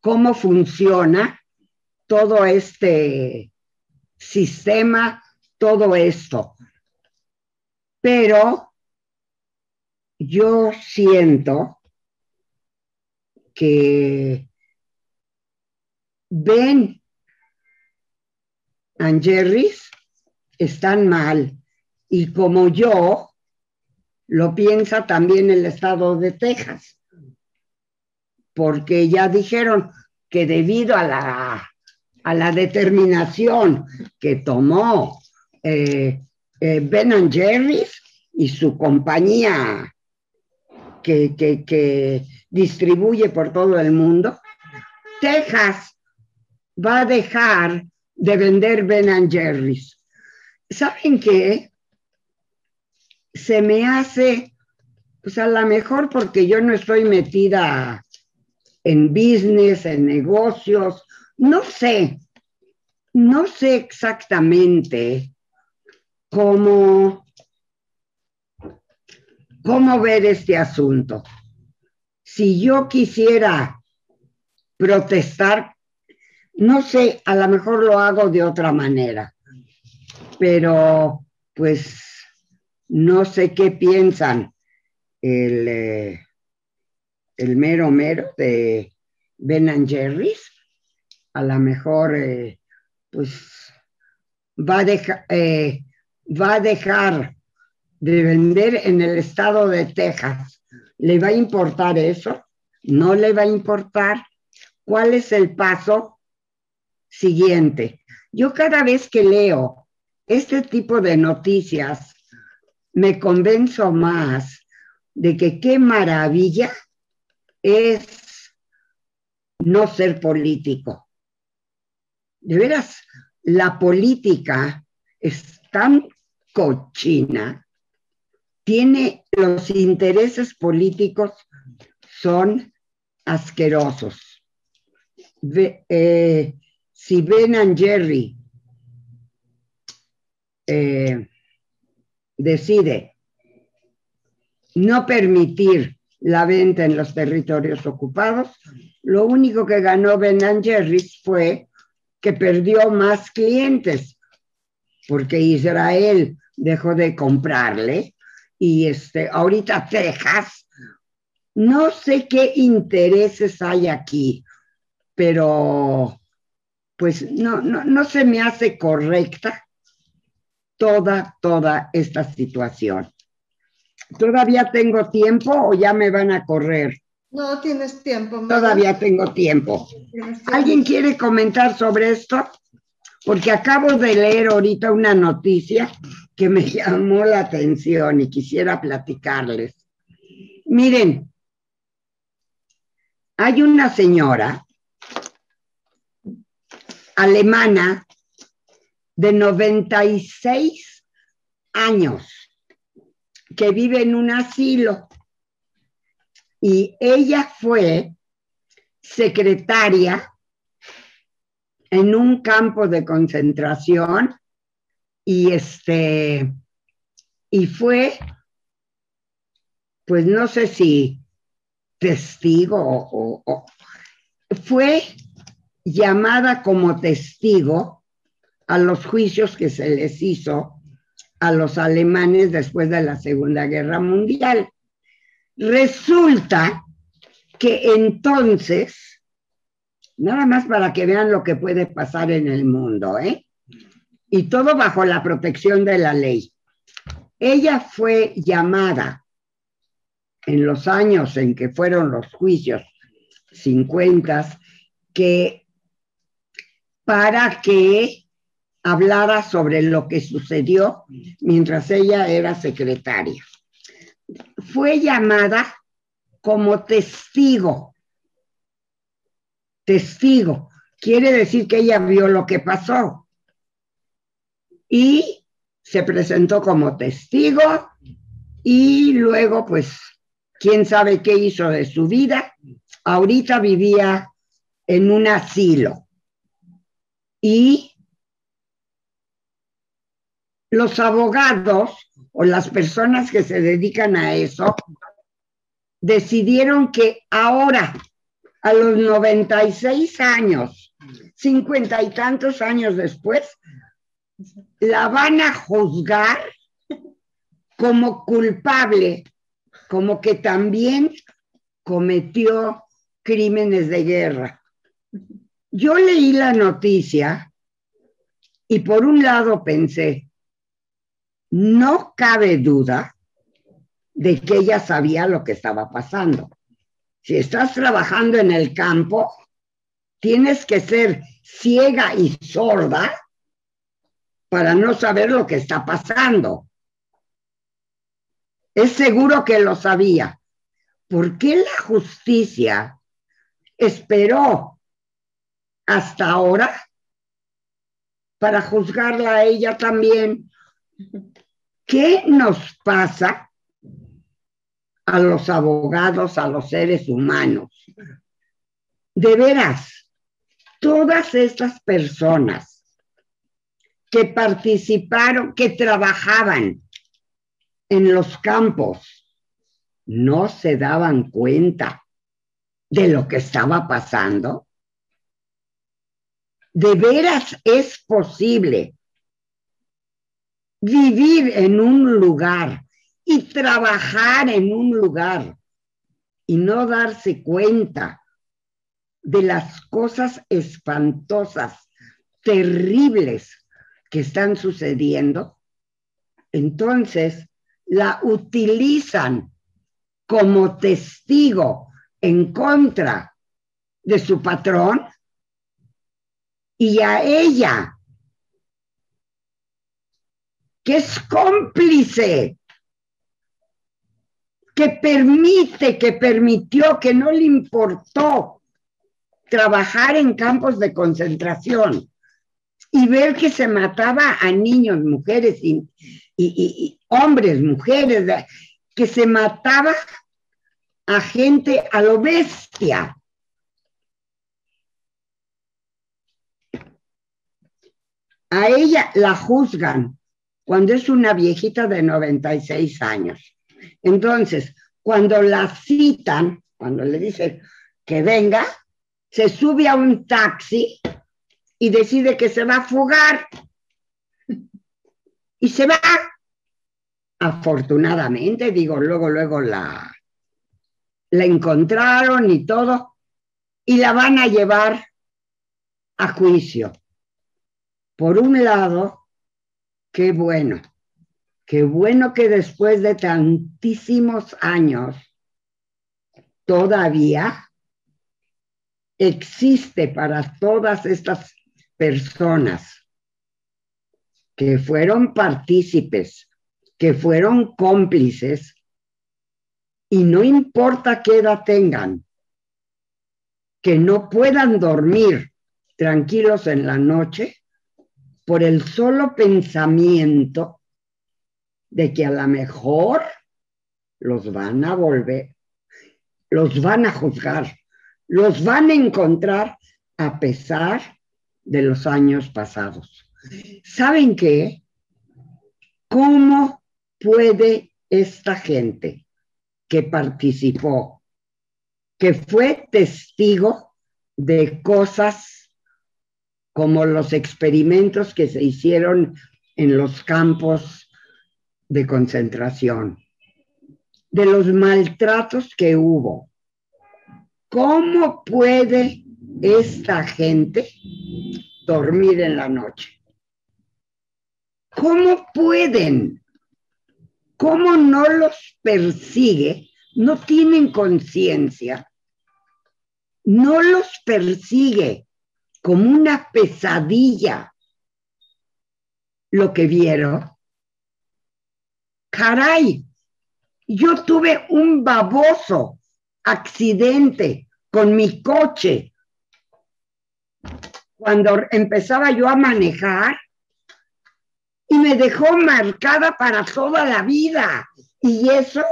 cómo funciona todo este sistema, todo esto. Pero yo siento que Ben and Jerry's están mal y como yo, lo piensa también el estado de Texas, porque ya dijeron que debido a la, a la determinación que tomó eh, eh, Ben Jerry's y su compañía que, que, que distribuye por todo el mundo, Texas va a dejar de vender Ben Jerry's. ¿Saben qué? Se me hace, pues a lo mejor porque yo no estoy metida en business, en negocios, no sé, no sé exactamente cómo, cómo ver este asunto. Si yo quisiera protestar no sé, a lo mejor lo hago de otra manera, pero pues no sé qué piensan el, eh, el mero mero de Ben and Jerry's. A lo mejor eh, pues va eh, va a dejar de vender en el estado de Texas. ¿Le va a importar eso? ¿No le va a importar? ¿Cuál es el paso? siguiente. Yo cada vez que leo este tipo de noticias, me convenzo más de que qué maravilla es no ser político. De veras, la política es tan cochina, tiene los intereses políticos son asquerosos. Eh, si Ben and Jerry eh, decide no permitir la venta en los territorios ocupados, lo único que ganó Ben and fue que perdió más clientes, porque Israel dejó de comprarle y este, ahorita Texas, no sé qué intereses hay aquí, pero pues no, no, no se me hace correcta toda, toda esta situación. ¿Todavía tengo tiempo o ya me van a correr? No, tienes tiempo. Todavía tengo tiempo. ¿Alguien quiere comentar sobre esto? Porque acabo de leer ahorita una noticia que me llamó la atención y quisiera platicarles. Miren, hay una señora alemana de 96 años que vive en un asilo y ella fue secretaria en un campo de concentración y este y fue pues no sé si testigo o, o fue llamada como testigo a los juicios que se les hizo a los alemanes después de la Segunda Guerra Mundial. Resulta que entonces, nada más para que vean lo que puede pasar en el mundo, ¿eh? Y todo bajo la protección de la ley. Ella fue llamada en los años en que fueron los juicios 50, que para que hablara sobre lo que sucedió mientras ella era secretaria. Fue llamada como testigo. Testigo. Quiere decir que ella vio lo que pasó. Y se presentó como testigo y luego, pues, quién sabe qué hizo de su vida. Ahorita vivía en un asilo y los abogados o las personas que se dedican a eso decidieron que ahora, a los 96 años, cincuenta y tantos años después, la van a juzgar como culpable, como que también cometió crímenes de guerra. Yo leí la noticia y por un lado pensé, no cabe duda de que ella sabía lo que estaba pasando. Si estás trabajando en el campo, tienes que ser ciega y sorda para no saber lo que está pasando. Es seguro que lo sabía. ¿Por qué la justicia esperó hasta ahora para juzgarla a ella también? ¿Qué nos pasa a los abogados, a los seres humanos? De veras, todas estas personas que participaron, que trabajaban en los campos, no se daban cuenta de lo que estaba pasando. De veras es posible vivir en un lugar y trabajar en un lugar y no darse cuenta de las cosas espantosas, terribles están sucediendo, entonces la utilizan como testigo en contra de su patrón y a ella, que es cómplice, que permite, que permitió, que no le importó trabajar en campos de concentración y ver que se mataba a niños, mujeres y, hombres, mujeres, que se mataba a gente a lo bestia. A ella la juzgan cuando es una viejita de 96 años. Entonces, cuando la citan, cuando le dicen que venga, se sube a un taxi y decide que se va a fugar. Y se va afortunadamente, digo, luego, luego la, la encontraron y todo, y la van a llevar a juicio. Por un lado, qué bueno, qué bueno que después de tantísimos años todavía existe para todas estas personas que fueron partícipes que fueron cómplices y no importa qué edad tengan, que no puedan dormir tranquilos en la noche por el solo pensamiento de que a lo mejor los van a volver, los van a juzgar, los van a encontrar a pesar de los años pasados. ¿Saben qué? ¿Cómo puede esta gente que participó, que fue testigo de cosas como los experimentos que se hicieron en los campos de concentración, de los maltratos que hubo. ¿Cómo puede esta gente dormir en la noche? ¿Cómo pueden? cómo no los persigue, no tienen conciencia, no los persigue como una pesadilla lo que vieron. Caray, yo tuve un baboso accidente con mi coche cuando empezaba yo a manejar y me dejó marcada para toda la vida. Y eso,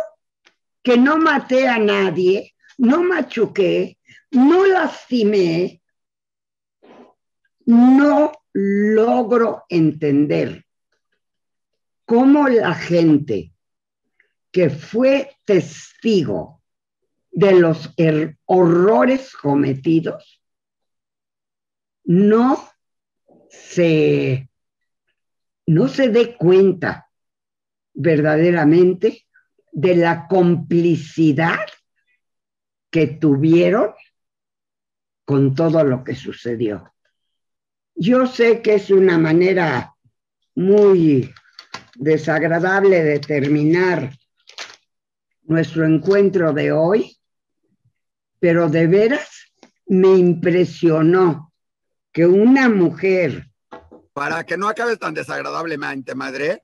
que no maté a nadie, no machuqué, no lastimé, no logro entender cómo la gente que fue testigo de los er-, horrores cometidos no se, no se dé cuenta verdaderamente de la complicidad que tuvieron con todo lo que sucedió. Yo sé que es una manera muy desagradable de terminar nuestro encuentro de hoy, pero de veras me impresionó que una mujer... Para que no acabe tan desagradablemente, madre,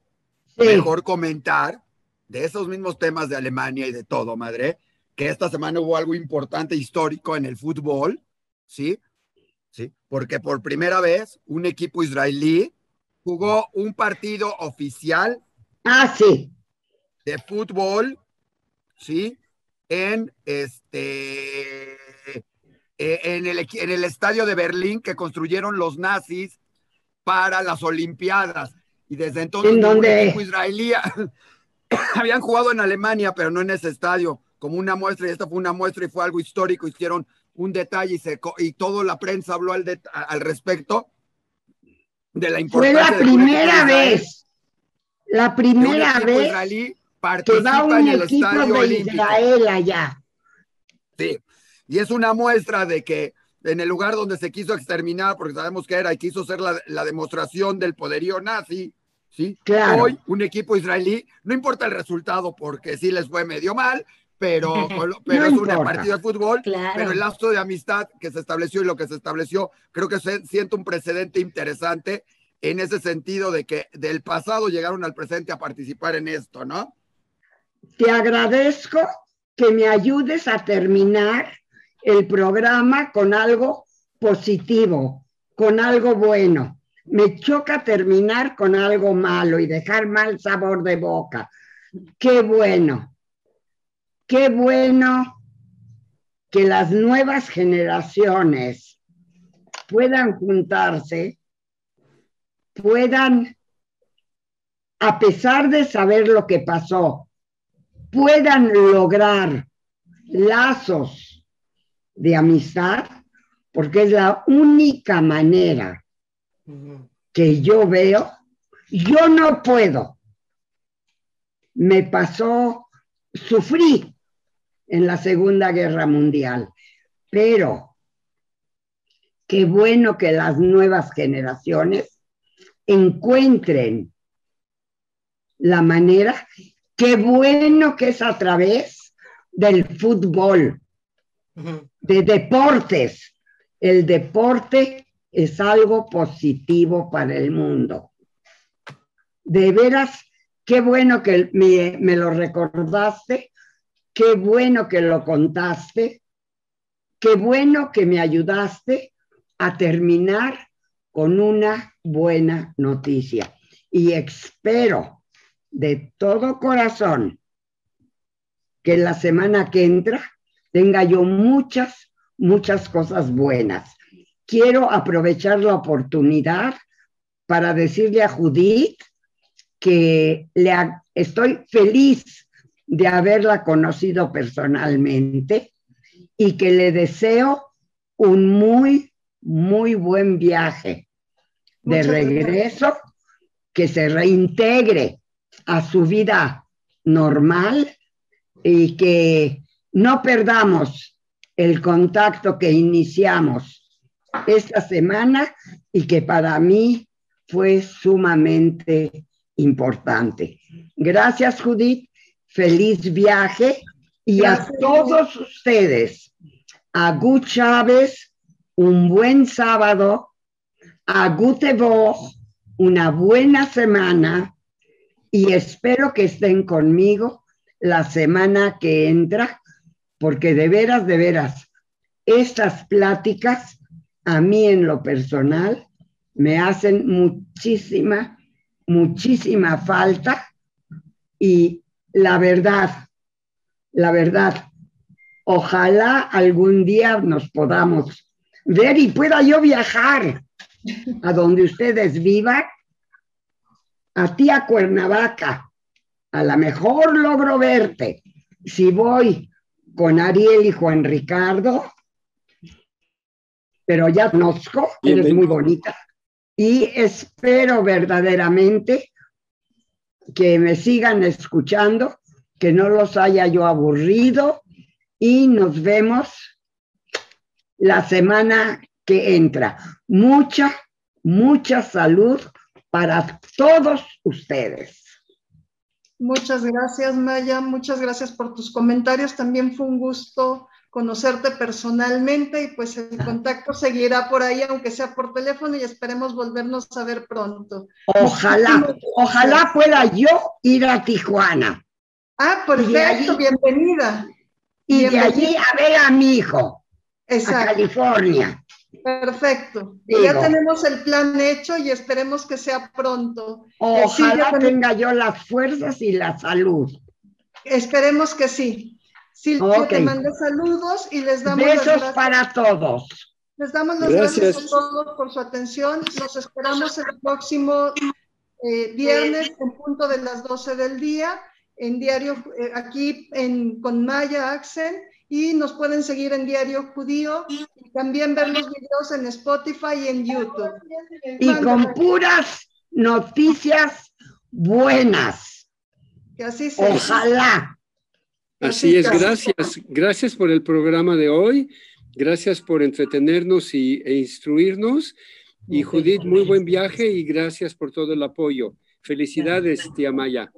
mejor comentar de esos mismos temas de Alemania y de todo, madre, que esta semana hubo algo importante histórico en el fútbol, ¿sí? Sí, porque por primera vez un equipo israelí jugó un partido oficial. Ah, sí. De fútbol, ¿sí? En este eh, en, el, en el estadio de Berlín que construyeron los nazis para las Olimpiadas. Y desde entonces ¿En equipo israelí habían jugado en Alemania, pero no en ese estadio, como una muestra, y esta fue una muestra y fue algo histórico, hicieron un detalle y, se, y toda la prensa habló al, de, al respecto de la importancia. Fue la primera vez, la primera vez israelí participa un en el equipo estadio de olímpico. Israel allá. Sí, y es una muestra de que en el lugar donde se quiso exterminar, porque sabemos que era y quiso ser la, la demostración del poderío nazi, ¿sí? Claro. Hoy un equipo israelí, no importa el resultado porque sí les fue medio mal, pero, pero No es un importa. partido de fútbol, Claro. pero el lazo de amistad que se estableció y lo que se estableció, creo que se siente un precedente interesante en ese sentido de que del pasado llegaron al presente a participar en esto, ¿no? Te agradezco que me ayudes a terminar el programa con algo positivo, con algo bueno. Me choca terminar con algo malo y dejar mal sabor de boca. Qué bueno, qué bueno que las nuevas generaciones puedan juntarse, puedan, a pesar de saber lo que pasó, puedan lograr lazos de amistad, porque es la única manera que yo veo, yo no puedo. Me pasó, sufrí en la Segunda Guerra Mundial, pero qué bueno que las nuevas generaciones encuentren la manera, qué bueno que es a través del fútbol, de deportes. El deporte es algo positivo para el mundo. De veras, qué bueno que me, me lo recordaste, qué bueno que lo contaste, qué bueno que me ayudaste a terminar con una buena noticia. Y espero de todo corazón que la semana que entra tenga yo muchas, muchas cosas buenas. Quiero aprovechar la oportunidad para decirle a Judith que le estoy feliz de haberla conocido personalmente y que le deseo un muy, muy buen viaje de Muchas gracias. regreso, que se reintegre a su vida normal y que no perdamos el contacto que iniciamos esta semana y que para mí fue sumamente importante. Gracias, Judith. Feliz viaje. Y a todos ustedes, a Gut Chávez, un buen sábado, a Gute Woche, una buena semana. Y espero que estén conmigo la semana que entra, porque de veras, de veras, estas pláticas a mí en lo personal me hacen muchísima, muchísima falta y la verdad, la verdad, ojalá algún día nos podamos ver y pueda yo viajar a donde ustedes vivan, a ti a Cuernavaca. A lo mejor logro verte. Si voy con Ariel y Juan Ricardo, pero ya conozco, eres muy bonita. Y espero verdaderamente que me sigan escuchando, que no los haya yo aburrido y nos vemos la semana que entra. Mucha, mucha salud para todos ustedes. Muchas gracias, Maya. Muchas gracias por tus comentarios. También fue un gusto conocerte personalmente y pues el contacto seguirá por ahí, aunque sea por teléfono y esperemos volvernos a ver pronto. Ojalá, ojalá pueda yo ir a Tijuana Ah, Y de allí- perfecto, bienvenida. y de allí a ver a mi hijo, a Exacto, California. Perfecto. Digo. Ya tenemos el plan hecho y esperemos que sea pronto. Ojalá también- tenga yo las fuerzas y la salud. Esperemos que sí. Silvia Ok. te manda saludos y les damos las Besos gracias. para todos. Les damos las Gracias. gracias, a todos por su atención. Los esperamos el próximo eh, viernes en punto de las 12 del día en Diario, eh, aquí en, con Maya Axel y nos pueden seguir en Diario Judío y también ver los videos en Spotify y en YouTube. Y con puras noticias buenas. que así sea. Ojalá. Así es, Gracias. gracias. Gracias por el programa de hoy. Gracias por entretenernos y, e instruirnos. Y Judith, muy buen viaje y gracias por todo el apoyo. Felicidades, tía Maya.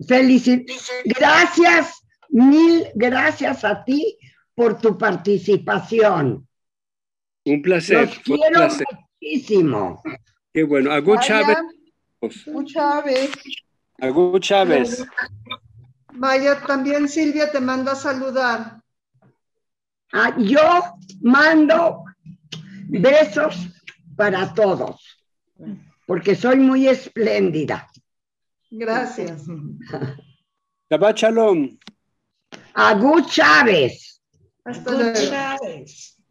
Felici- Gracias, mil gracias a ti por tu participación. Un placer. Los un quiero placer. muchísimo. Qué bueno. Agú Chávez. Chávez. Agú Chávez. Maya, también Silvia te manda a saludar. Ah, yo mando besos para todos, porque soy muy espléndida. Gracias. Shabbat Shalom. Agú Chávez, Hasta luego.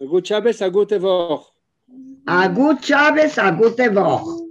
Agú Chávez, Agú Tevor. Agú Chávez, Agú Tevoj.